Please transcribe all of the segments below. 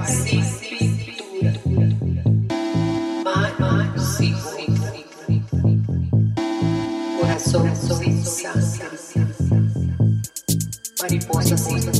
Mariposa, mariposa, mariposa.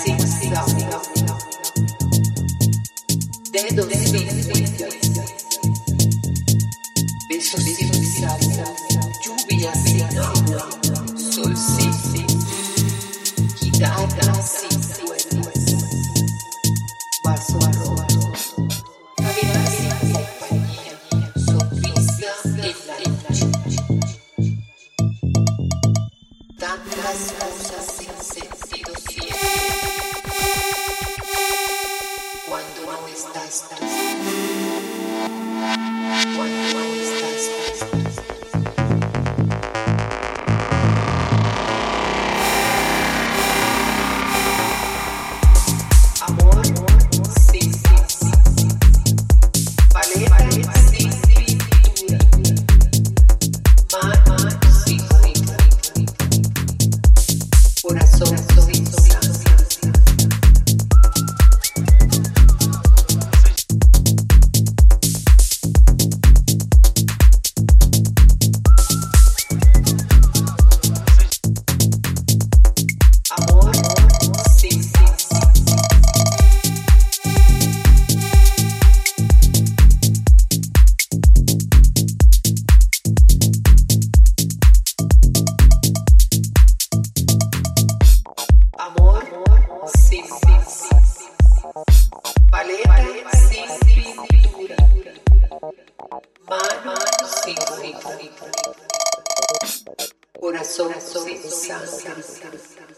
sin paleta sin pintura, mano sin corazón sin sangre.